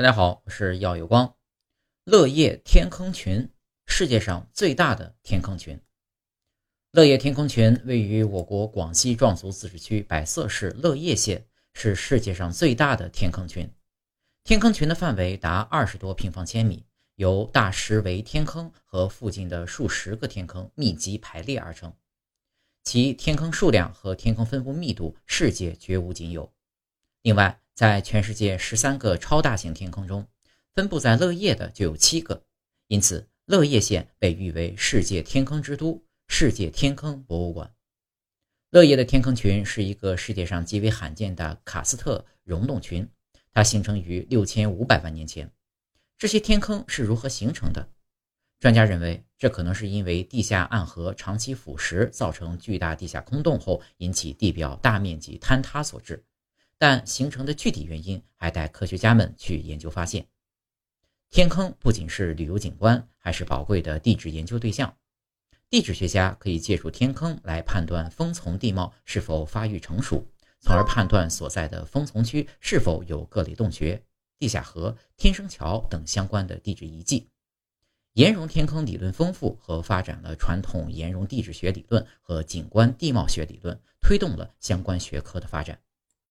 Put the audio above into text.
大家好，我是耀有光。乐业天坑群，世界上最大的天坑群。乐业天坑群位于我国广西壮族自治区百色市乐业县，是世界上最大的天坑群。天坑群的范围达二十多平方千米，由大石围天坑和附近的数十个天坑密集排列而成，其天坑数量和天坑分布密度世界绝无仅有。另外，在全世界十三个超大型天坑中，分布在乐业的就有七个，因此乐业县被誉为世界天坑之都、世界天坑博物馆。乐业的天坑群是一个世界上极为罕见的喀斯特溶洞群，它形成于六千五百万年前。这些天坑是如何形成的？专家认为，这可能是因为地下暗河长期腐蚀，造成巨大地下空洞后，引起地表大面积坍塌所致。但形成的具体原因还待科学家们去研究发现。天坑不仅是旅游景观，还是宝贵的地质研究对象。地质学家可以借助天坑来判断风丛地貌是否发育成熟，从而判断所在的风丛区是否有各类洞穴、地下河、天生桥等相关的地质遗迹。岩溶天坑理论丰富和发展了传统岩溶地质学理论和景观地貌学理论，推动了相关学科的发展。